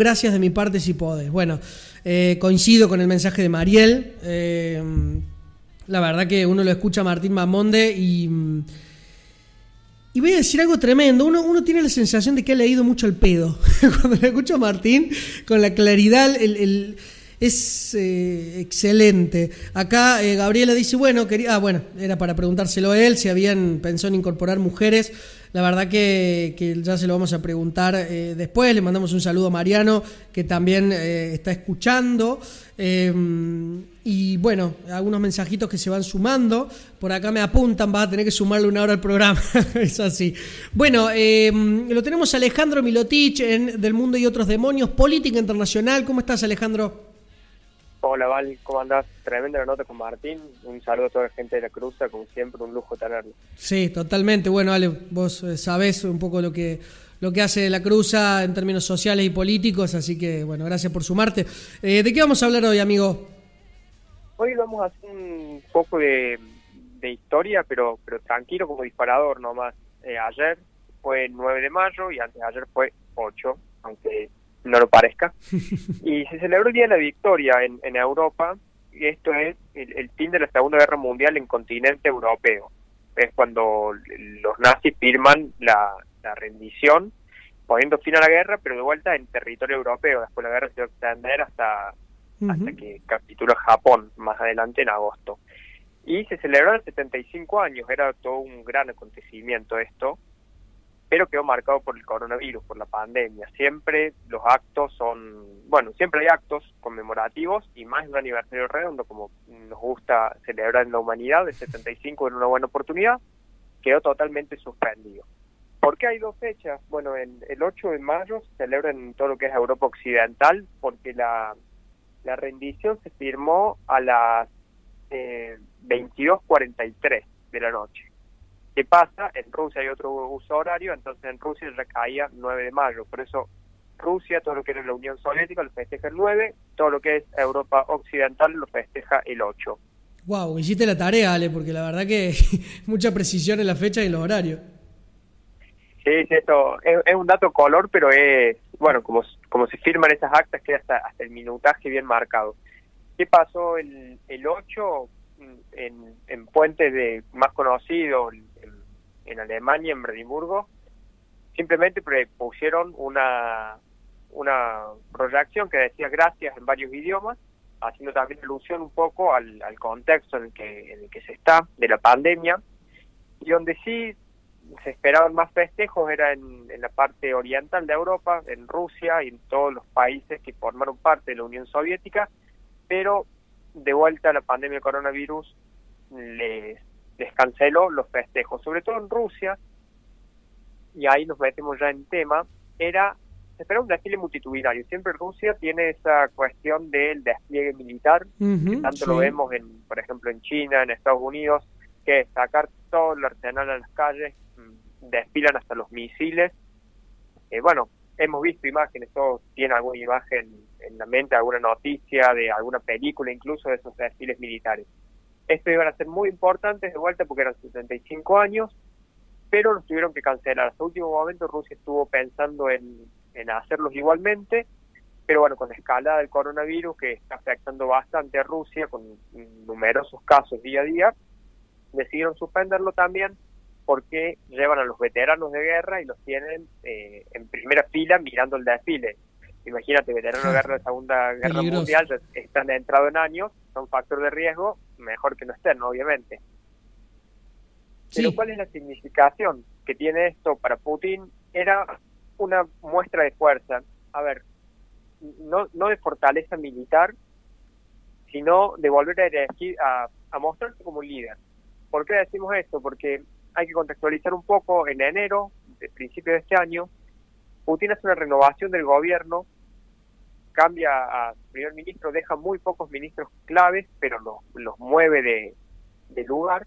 Gracias de mi parte si podés. Bueno, eh, coincido con el mensaje de Mariel. Eh, la verdad que uno lo escucha a Martín Mamonde y... Y voy a decir algo tremendo. Uno, uno tiene la sensación de que ha leído mucho el pedo. Cuando le escucho a Martín, con la claridad, el es eh, excelente. Acá eh, Gabriela dice, bueno, quería, ah, bueno, era para preguntárselo a él, si habían pensado en incorporar mujeres. La verdad que, ya se lo vamos a preguntar eh, después. Le mandamos un saludo a Mariano, que también está escuchando. y bueno, algunos mensajitos que se van sumando. Por acá me apuntan, va a tener que sumarle una hora al programa. es así. Bueno, lo tenemos Alejandro Milotich en Del Mundo y otros Demonios, Política Internacional. ¿Cómo estás, Alejandro? Hola Val, ¿cómo andás? Tremenda nota con Martín. Un saludo a toda la gente de la Cruza, como siempre, un lujo tenerlo. Sí, totalmente. Bueno, Ale, vos eh, sabés un poco lo que lo que hace la Cruza en términos sociales y políticos, así que bueno, gracias por sumarte. Eh, ¿De qué vamos a hablar hoy, amigo? Hoy vamos a hacer un poco de, historia, pero pero tranquilo como disparador nomás. Eh, ayer fue 9 de mayo y antes de ayer fue 8, aunque no lo parezca. Y se celebró el Día de la Victoria en, Europa, y esto es el, fin de la Segunda Guerra Mundial en continente europeo. Es cuando los nazis firman la, rendición, poniendo fin a la guerra, pero de vuelta en territorio europeo. Después la guerra se va a extender hasta, hasta que capitula Japón, más adelante en agosto. Y se celebró en 75 años, era todo un gran acontecimiento esto pero quedó marcado por el coronavirus, por la pandemia. Siempre los actos son, bueno, siempre hay actos conmemorativos y más un aniversario redondo, como nos gusta celebrar en la humanidad, de 75 en una buena oportunidad, quedó totalmente suspendido. ¿Por qué hay dos fechas? Bueno, el, el 8 de mayo se celebra en todo lo que es Europa Occidental, porque la, la rendición se firmó a las eh, 22.43 de la noche. ¿Qué pasa? En Rusia hay otro uso horario, entonces en Rusia ya caía 9 de mayo. Por eso Rusia, todo lo que era la Unión Soviética, lo festeja el 9, todo lo que es Europa Occidental lo festeja el 8. Wow, hiciste la tarea, Ale, porque la verdad que mucha precisión en la fecha y en los horarios. Sí, esto es, un dato color, pero es, bueno, como, como se firman esas actas, queda hasta, hasta el minutaje bien marcado. ¿Qué pasó el, el 8 en, en puentes de más conocidos, en Alemania, en Brandenburgo, simplemente pusieron una, una proyección que decía gracias en varios idiomas, haciendo también alusión un poco al, contexto en el, que, en el que se está de la pandemia, y donde sí se esperaban más festejos era en, la parte oriental de Europa, en Rusia y en todos los países que formaron parte de la Unión Soviética, pero de vuelta a la pandemia de coronavirus les descanceló los festejos, sobre todo en Rusia, y ahí nos metemos ya en tema, era se espera un desfile multitudinario. Siempre Rusia tiene esa cuestión del despliegue militar, que tanto lo vemos, en por ejemplo, en China, en Estados Unidos, que sacar todo el arsenal a las calles, mm, desfilan hasta los misiles. Eh, bueno, hemos visto imágenes, todos tienen alguna imagen en la mente, alguna noticia de alguna película, incluso de esos desfiles militares. Esto iban a ser muy importantes de vuelta porque eran 65 años, pero los tuvieron que cancelar. Hasta último momento Rusia estuvo pensando en, hacerlos igualmente, pero bueno, con la escalada del coronavirus que está afectando bastante a Rusia, con numerosos casos día a día, decidieron suspenderlo también porque llevan a los veteranos de guerra y los tienen eh, en primera fila mirando el desfile. Imagínate, veteranos de guerra de la Segunda Guerra Mundial, están entrado en años, son factor de riesgo, mejor que no estén, obviamente. Pero ¿cuál es la significación que tiene esto para Putin? Era una muestra de fuerza. A ver, no, no de fortaleza militar, sino de volver a, elegir, a, a mostrarse como un líder. ¿Por qué decimos esto? Porque hay que contextualizar un poco. En enero, de principio de este año, Putin hace una renovación del gobierno, cambia a primer ministro, deja muy pocos ministros claves, pero los, los mueve de, de lugar.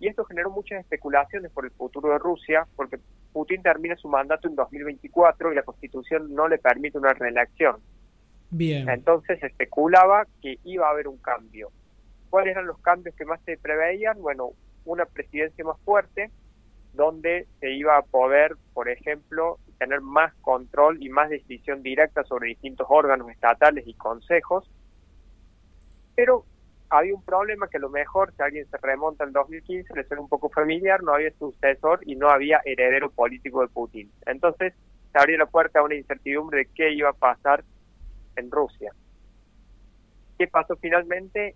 Y esto generó muchas especulaciones por el futuro de Rusia, porque Putin termina su mandato en 2024 y la constitución no le permite una reelección. Bien. Entonces se especulaba que iba a haber un cambio. ¿Cuáles eran los cambios que más se preveían? Bueno, una presidencia más fuerte, donde se iba a poder, por ejemplo, tener más control y más decisión directa sobre distintos órganos estatales y consejos. Pero había un problema que a lo mejor, si alguien se remonta al 2015, le suena un poco familiar, no había sucesor y no había heredero político de Putin. Entonces se abrió la puerta a una incertidumbre de qué iba a pasar en Rusia. ¿Qué pasó finalmente?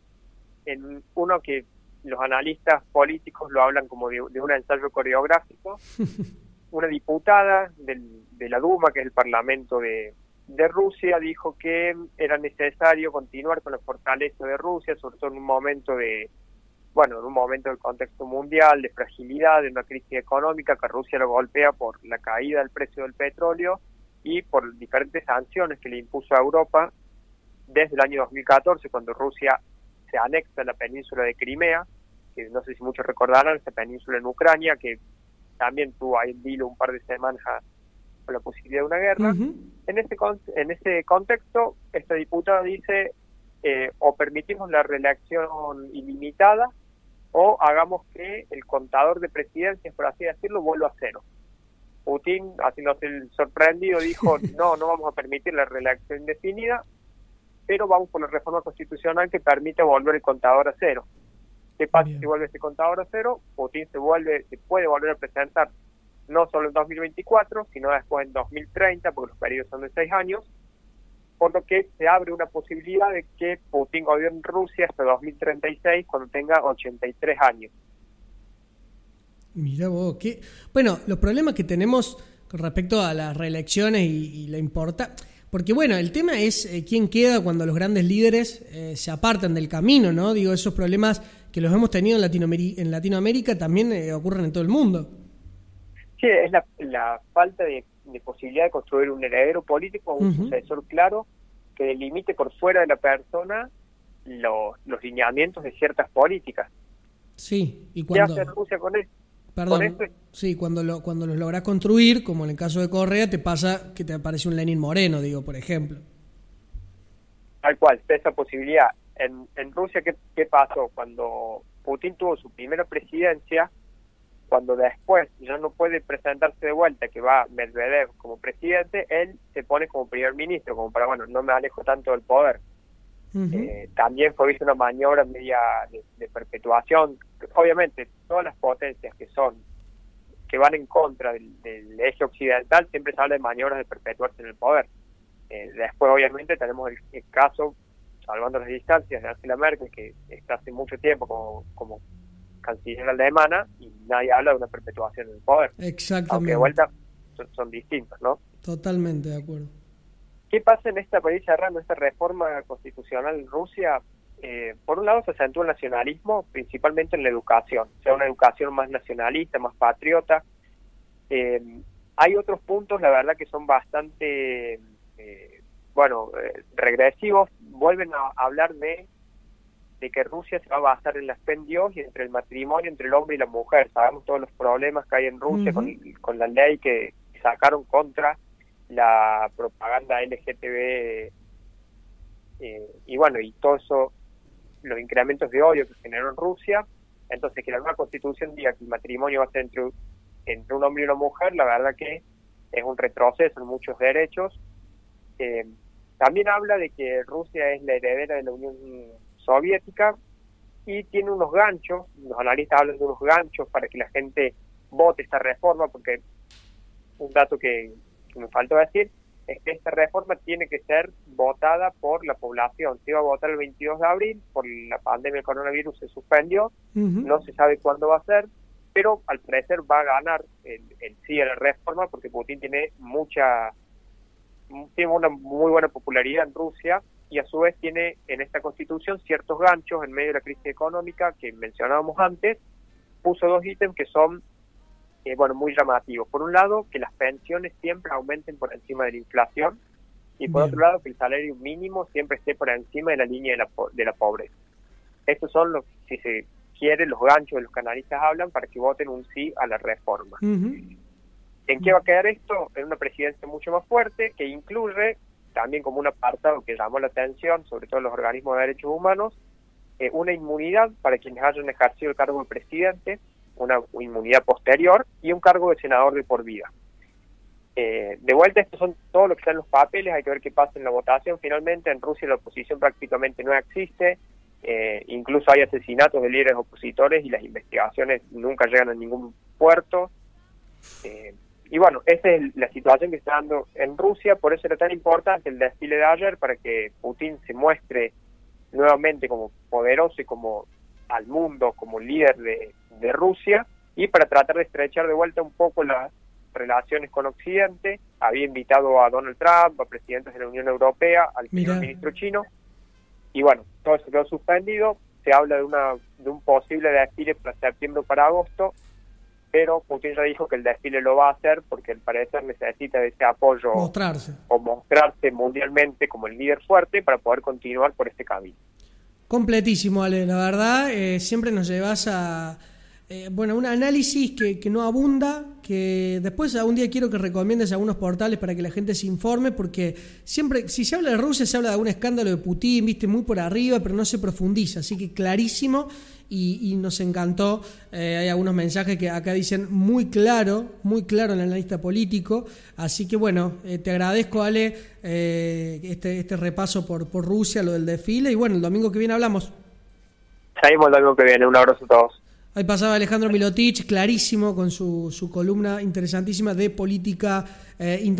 En uno que los analistas políticos lo hablan como de, un ensayo coreográfico, una diputada de la Duma, que es el Parlamento de, de Rusia dijo que era necesario continuar con la fortaleza de Rusia, sobre todo en un momento de, bueno, en un momento del contexto mundial, de fragilidad, de una crisis económica que Rusia lo golpea por la caída del precio del petróleo y por diferentes sanciones que le impuso a Europa desde el año 2014, cuando Rusia se anexa a la península de Crimea, que no sé si muchos recordarán, esa península en Ucrania, que también tuvo ahí en vilo un par de semanas con la posibilidad de una guerra. En ese en ese contexto, esta diputada dice eh, o permitimos la reelección ilimitada o hagamos que el contador de presidencias, por así decirlo, vuelva a cero. Putin, haciéndose el sorprendido, dijo, no, no vamos a permitir la reelección indefinida, pero vamos por la reforma constitucional que permite volver el contador a cero. ¿Qué pasa si vuelve ese contador a cero? Putin se vuelve, se puede volver a presentar no solo en 2024, sino después en 2030, porque los periodos son de seis años, por lo que se abre una posibilidad de que Putin gobierne Rusia hasta 2036, cuando tenga 83 años. Mira vos, que bueno, los problemas que tenemos con respecto a las reelecciones y, la importa, porque bueno, el tema es eh, quién queda cuando los grandes líderes eh, se apartan del camino, ¿no? Digo, esos problemas que los hemos tenido en Latinoamérica, en Latinoamérica también eh, ocurren en todo el mundo. Sí, es la, falta de, posibilidad de construir un heredero político un sucesor claro que delimite por fuera de la persona los, los lineamientos de ciertas políticas. Sí, y cuando... ¿Qué hace Rusia con eso? Perdón, sí, cuando, lo, cuando los logras construir, como en el caso de Correa, te pasa que te aparece un Lenin Moreno, digo, por ejemplo. Tal cual, esa posibilidad. En, en Rusia, ¿qué, ¿qué pasó? Cuando Putin tuvo su primera presidencia, cuando después ya no puede presentarse de vuelta, que va Medvedev como presidente, él se pone como primer ministro, como para, bueno, no me alejo tanto del poder. Eh, también fue una maniobra media de, perpetuación. Obviamente, todas las potencias que son, que van en contra del, eje occidental, siempre se habla de maniobras de perpetuarse en el poder. Eh, después, obviamente, tenemos el, caso, salvando las distancias, de Angela Merkel, que está hace mucho tiempo como, como canciller alemana y nadie habla de una perpetuación del poder. Exactamente. Aunque de vuelta son, distintos, ¿no? Totalmente de acuerdo. ¿Qué pasa en esta, país cerrando, esta reforma constitucional en Rusia? Eh, por un lado se acentúa el nacionalismo, principalmente en la educación, o sea, una educación más nacionalista, más patriota. Eh, hay otros puntos, la verdad, que son bastante, eh, bueno, regresivos. Vuelven a hablar de de que Rusia se va a basar en la fe en Dios y entre el matrimonio entre el hombre y la mujer. Sabemos todos los problemas que hay en Rusia con, la ley que sacaron contra la propaganda LGTB eh, y bueno, y todo eso, los incrementos de odio que generó en Rusia. Entonces, que la nueva constitución diga que el matrimonio va a ser entre, un hombre y una mujer, la verdad que es un retroceso en muchos derechos. Eh, también habla de que Rusia es la heredera de la Unión soviética y tiene unos ganchos, los analistas hablan de unos ganchos para que la gente vote esta reforma, porque un dato que, me faltó decir es que esta reforma tiene que ser votada por la población. Se iba a votar el 22 de abril, por la pandemia del coronavirus se suspendió, no se sabe cuándo va a ser, pero al parecer va a ganar el, el sí a la reforma porque Putin tiene mucha tiene una muy buena popularidad en Rusia y a su vez tiene en esta constitución ciertos ganchos en medio de la crisis económica que mencionábamos antes, puso dos ítems que son eh, bueno muy llamativos. Por un lado, que las pensiones siempre aumenten por encima de la inflación y por otro lado, que el salario mínimo siempre esté por encima de la línea de la, de la pobreza. Estos son los, si se quiere, los ganchos de los canalistas hablan para que voten un sí a la reforma. ¿En qué va a quedar esto? En una presidencia mucho más fuerte que incluye también como un apartado que llamó la atención, sobre todo los organismos de derechos humanos, eh, una inmunidad para quienes hayan ejercido el cargo de presidente, una inmunidad posterior y un cargo de senador de por vida. Eh, de vuelta, estos son todo lo que están los papeles, hay que ver qué pasa en la votación. Finalmente, en Rusia la oposición prácticamente no existe, eh, incluso hay asesinatos de líderes opositores y las investigaciones nunca llegan a ningún puerto. Eh, y bueno, esa es la situación que está dando en Rusia, por eso era tan importante el desfile de ayer, para que Putin se muestre nuevamente como poderoso y como al mundo, como líder de, de Rusia, y para tratar de estrechar de vuelta un poco las relaciones con Occidente, había invitado a Donald Trump, a presidentes de la Unión Europea, al primer ministro chino, y bueno, todo eso quedó suspendido, se habla de, una, de un posible desfile para septiembre o para agosto, pero Putin ya dijo que el desfile lo va a hacer porque al parecer necesita de ese apoyo mostrarse. o mostrarse mundialmente como el líder fuerte para poder continuar por este camino. Completísimo, Ale, la verdad, eh, siempre nos llevas a eh, bueno, un análisis que, que, no abunda, que después algún día quiero que recomiendes algunos portales para que la gente se informe, porque siempre, si se habla de Rusia, se habla de algún escándalo de Putin, viste, muy por arriba, pero no se profundiza, así que clarísimo y, nos encantó. Eh, hay algunos mensajes que acá dicen muy claro, muy claro en el analista político, así que bueno, eh, te agradezco, Ale, este, este repaso por, por Rusia, lo del desfile, y bueno, el domingo que viene hablamos. Seguimos el domingo que viene, un abrazo a todos. Ahí pasaba Alejandro Milotich, clarísimo, con su, su columna interesantísima de política eh, internacional.